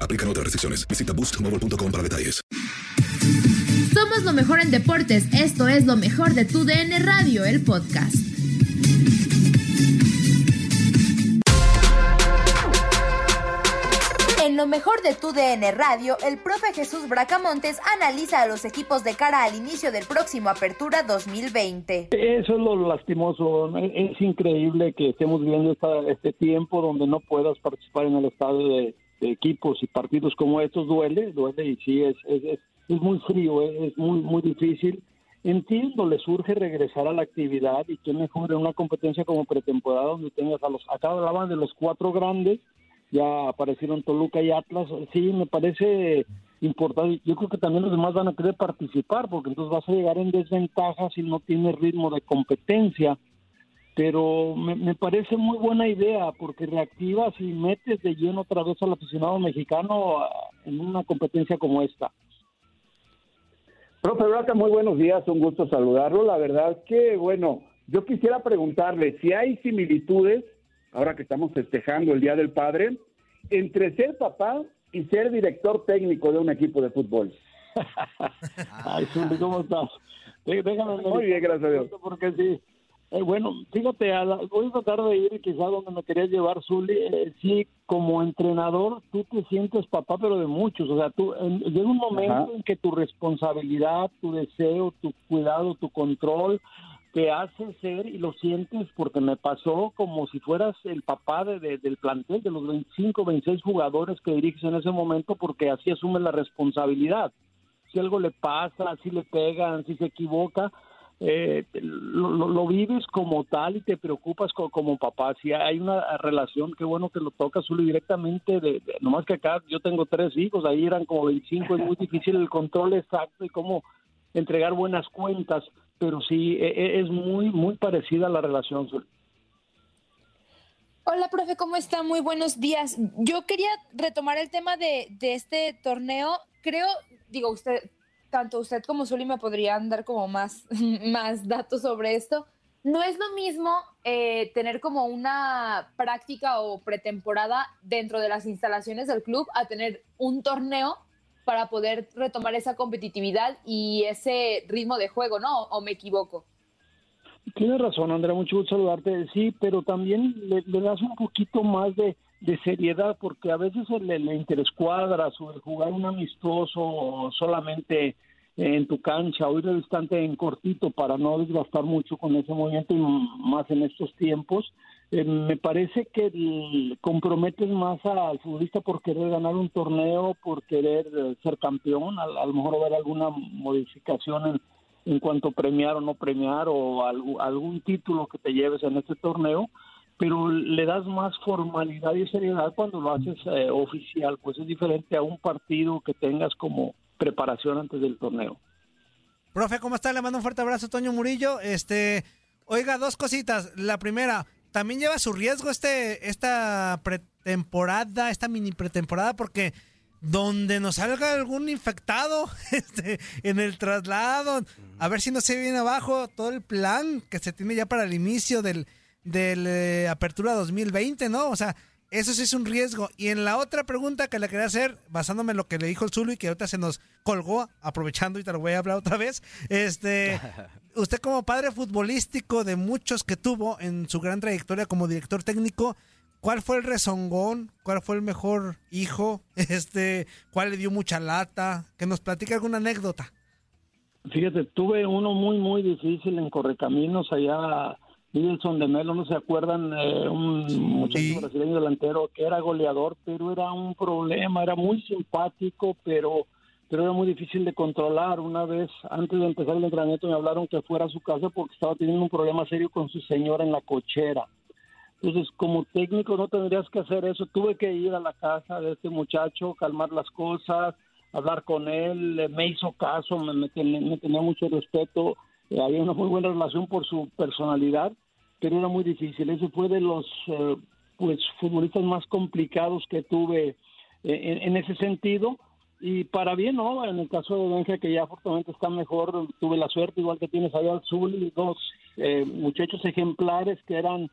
Aplican otras restricciones. Visita boostmobile.com para detalles. Somos lo mejor en deportes. Esto es lo mejor de tu DN Radio, el podcast. En lo mejor de tu DN Radio, el profe Jesús Bracamontes analiza a los equipos de cara al inicio del próximo Apertura 2020. Eso es lo lastimoso. Es increíble que estemos viviendo esta- este tiempo donde no puedas participar en el estadio de, equipos y partidos como estos. Duele, duele y sí, es, es, es, muy frío, es, muy, muy difícil. Entiendo, le surge regresar a la actividad y qué mejor en una competencia como pretemporada donde tengas a los, acá hablaban de los cuatro grandes, ya aparecieron Toluca y Atlas, sí, me parece importante. Yo creo que también los demás van a querer participar, porque entonces vas a llegar en desventaja si no tienes ritmo de competencia. Pero me, me parece muy buena idea, porque reactivas y metes de lleno otra vez al aficionado mexicano ah, en una competencia como esta. Profe Braca, muy buenos días, un gusto saludarlo. La verdad que, bueno, yo quisiera preguntarle si hay similitudes, ahora que estamos festejando el Día del Padre, entre ser papá y ser director técnico de un equipo de fútbol. Ay, ¿cómo estás? Déjame Muy bien, gracias a Dios. Porque sí. Eh, bueno, fíjate, a la- voy a tratar de ir quizá donde me querías llevar, Zuli. Eh, sí, como entrenador, tú te sientes papá, pero de muchos. O sea, tú en- llega un momento Ajá. en que tu responsabilidad, tu deseo, tu cuidado, tu control te hace ser y lo sientes porque me pasó como si fueras el papá de, de- del plantel, de los 25, 26 jugadores que diriges en ese momento, porque así asumes la responsabilidad si algo le pasa, si le pegan, si se equivoca, eh, lo, lo- vives como tal y te preocupas co- como, papá. Si hay una relación, qué bueno que lo tocas Zuli, directamente, de, de- nomás que acá yo tengo tres hijos, ahí eran como 25, es muy difícil el control exacto y cómo entregar buenas cuentas, pero sí, e- e- es muy, muy parecida la relación. Hola, profe, ¿cómo está? Muy buenos días. Yo quería retomar el tema de, de este torneo. Creo, digo, usted, tanto usted como Zuli me podrían dar como más, más datos sobre esto. No es lo mismo eh, tener como una práctica o pretemporada dentro de las instalaciones del club a tener un torneo para poder retomar esa competitividad y ese ritmo de juego, ¿no? ¿O me equivoco? Tienes razón, Andrea, mucho gusto saludarte. Sí, pero también le, das un poquito más de, de seriedad, porque a veces el, el interescuadras o el jugar un amistoso solamente en tu cancha o ir en cortito para no desgastar mucho con ese movimiento y más en estos tiempos, eh, me parece que comprometes más al futbolista por querer ganar un torneo, por querer eh, ser campeón, a, lo mejor haber alguna modificación en, en cuanto a premiar o no premiar o algu- algún título que te lleves en este torneo, pero le das más formalidad y seriedad cuando lo haces eh, oficial, pues es diferente a un partido que tengas como preparación antes del torneo. Profe, ¿cómo está? Le mando un fuerte abrazo, Toño Murillo. Este, oiga, dos cositas. La primera, también lleva su riesgo este, esta pretemporada, esta mini pretemporada, porque donde nos salga algún infectado este, en el traslado, a ver si no se viene abajo todo el plan que se tiene ya para el inicio del, del eh, Apertura 2020, ¿no? O sea, eso sí es un riesgo. Y en la otra pregunta que le quería hacer, basándome en lo que le dijo el Zulu y que ahorita se nos colgó, aprovechando y te lo voy a hablar otra vez, este, usted como padre futbolístico de muchos que tuvo en su gran trayectoria como director técnico, ¿cuál fue el rezongón? ¿Cuál fue el mejor hijo? Este, ¿cuál le dio mucha lata? Que nos platique alguna anécdota. Fíjate, tuve uno muy, muy difícil en Correcaminos, allá Nilson de Melo, no se acuerdan, eh, un muchacho brasileño delantero que era goleador, pero era un problema, era muy simpático, pero pero era muy difícil de controlar. Una vez, antes de empezar el entrenamiento, me hablaron que fuera a su casa porque estaba teniendo un problema serio con su señora en la cochera. Entonces, como técnico no tendrías que hacer eso. Tuve que ir a la casa de este muchacho, calmar las cosas, hablar con él. eh, Me hizo caso, me, me tenía, me tenía mucho respeto. Eh, había una muy buena relación por su personalidad, pero era muy difícil. Ese fue de los eh, pues futbolistas más complicados que tuve eh, en, ese sentido. Y para bien, ¿no? En el caso de Benja, que ya afortunadamente está mejor, tuve la suerte, igual que tienes allá al y dos eh, muchachos ejemplares que eran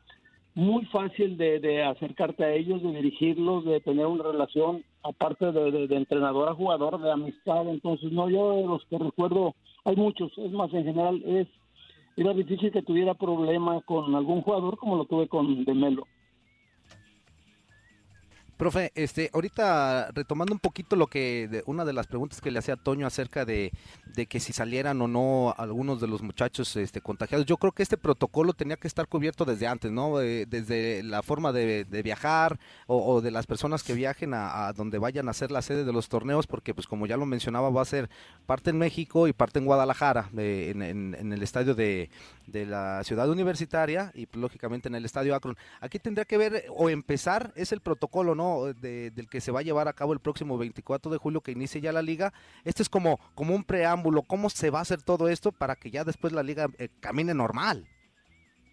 muy fácil de, de acercarte a ellos, de dirigirlos, de tener una relación, aparte de, de- de entrenador a jugador, de amistad. Entonces, no, yo de los que recuerdo, hay muchos, es más, en general es era difícil que tuviera problema con algún jugador como lo tuve con Demelo. Profe, este, ahorita retomando un poquito lo que, de- una de las preguntas que le hacía Toño acerca de, de que si salieran o no algunos de los muchachos este, contagiados, yo creo que este protocolo tenía que estar cubierto desde antes, ¿no? Eh, desde la forma de, de viajar o, de las personas que viajen a, a donde vayan a ser la sede de los torneos, porque pues como ya lo mencionaba, va a ser parte en México y parte en Guadalajara, de- en, en- en el estadio de, de la ciudad universitaria y pues, lógicamente en el estadio Akron. Aquí tendría que ver o empezar, es el protocolo, ¿no? De- del que se va a llevar a cabo el próximo 24 de julio que inicie ya la liga. Este es como, como un preámbulo, ¿cómo se va a hacer todo esto para que ya después la liga eh, camine normal?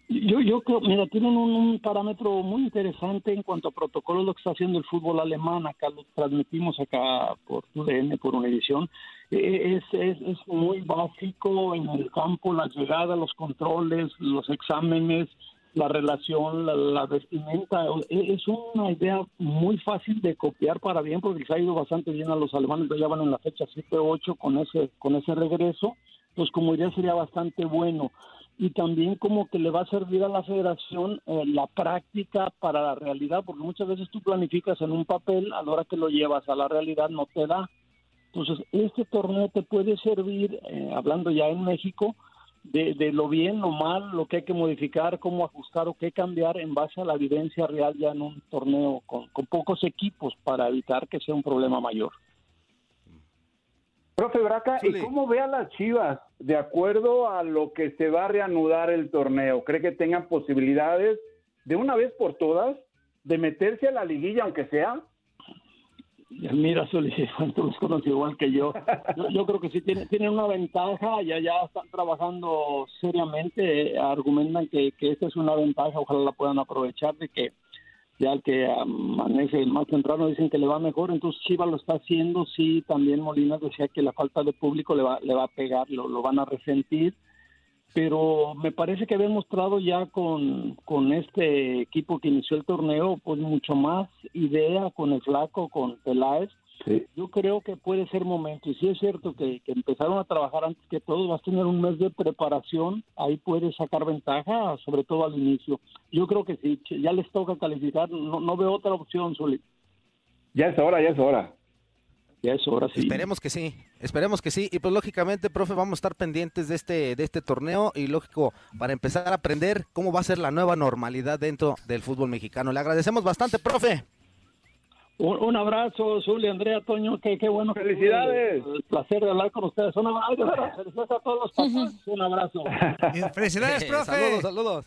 Yo, yo creo, mira, tienen un, un parámetro muy interesante en cuanto a protocolos, lo que está haciendo el fútbol alemán. Acá lo transmitimos acá por TUDN, por Univisión. Eh, Es, es, es muy básico en el campo, la llegada, los controles, los exámenes, la relación, la, vestimenta. Eh, Es una idea muy fácil de copiar para bien, porque les ha ido bastante bien a los alemanes. Ya van en la fecha 7-8 con ese, con ese regreso. Pues como idea sería bastante bueno y también como que le va a servir a la federación eh, la práctica para la realidad, porque muchas veces tú planificas en un papel, a la hora que lo llevas a la realidad no te da. Entonces, este torneo te puede servir, eh, hablando ya en México, de, de lo bien, lo mal, lo que hay que modificar, cómo ajustar o qué cambiar en base a la evidencia real ya en un torneo con, con pocos equipos para evitar que sea un problema mayor. Profe Braca, ¿y cómo ve a las Chivas de acuerdo a lo que se va a reanudar el torneo? ¿Cree que tengan posibilidades de una vez por todas de meterse a la liguilla, aunque sea? Mira, Soli, tú los igual que yo. yo. creo que sí tienen, tienen una ventaja, ya ya están trabajando seriamente, argumentan que, que esta es una ventaja, ojalá la puedan aprovechar de que ya el que amanece más temprano dicen que le va mejor, entonces Chivas lo está haciendo, sí, también Molina decía que la falta de público le va, le va a pegar, lo, lo van a resentir, pero me parece que había mostrado ya con, con este equipo que inició el torneo, pues mucho más idea con el flaco, con Peláez. Yo creo que puede ser momento, y sí es cierto que, que empezaron a trabajar antes que todos, vas a tener un mes de preparación, ahí puedes sacar ventaja, sobre todo al inicio. Yo creo que sí, ya les toca calificar, no, no veo otra opción, Zuli. Ya es hora, ya es hora. Ya es hora, sí. Esperemos que sí, esperemos que sí. Y pues lógicamente, profe, vamos a estar pendientes de este, de este torneo y lógico, para empezar a aprender cómo va a ser la nueva normalidad dentro del fútbol mexicano. Le agradecemos bastante, profe. Un, un abrazo, Zuli, Andrea, Toño, qué, qué bueno. Felicidades. El placer de hablar con ustedes. Un abrazo, felicidades a todos los papás. Un abrazo. Felicidades, profe. saludos, saludos.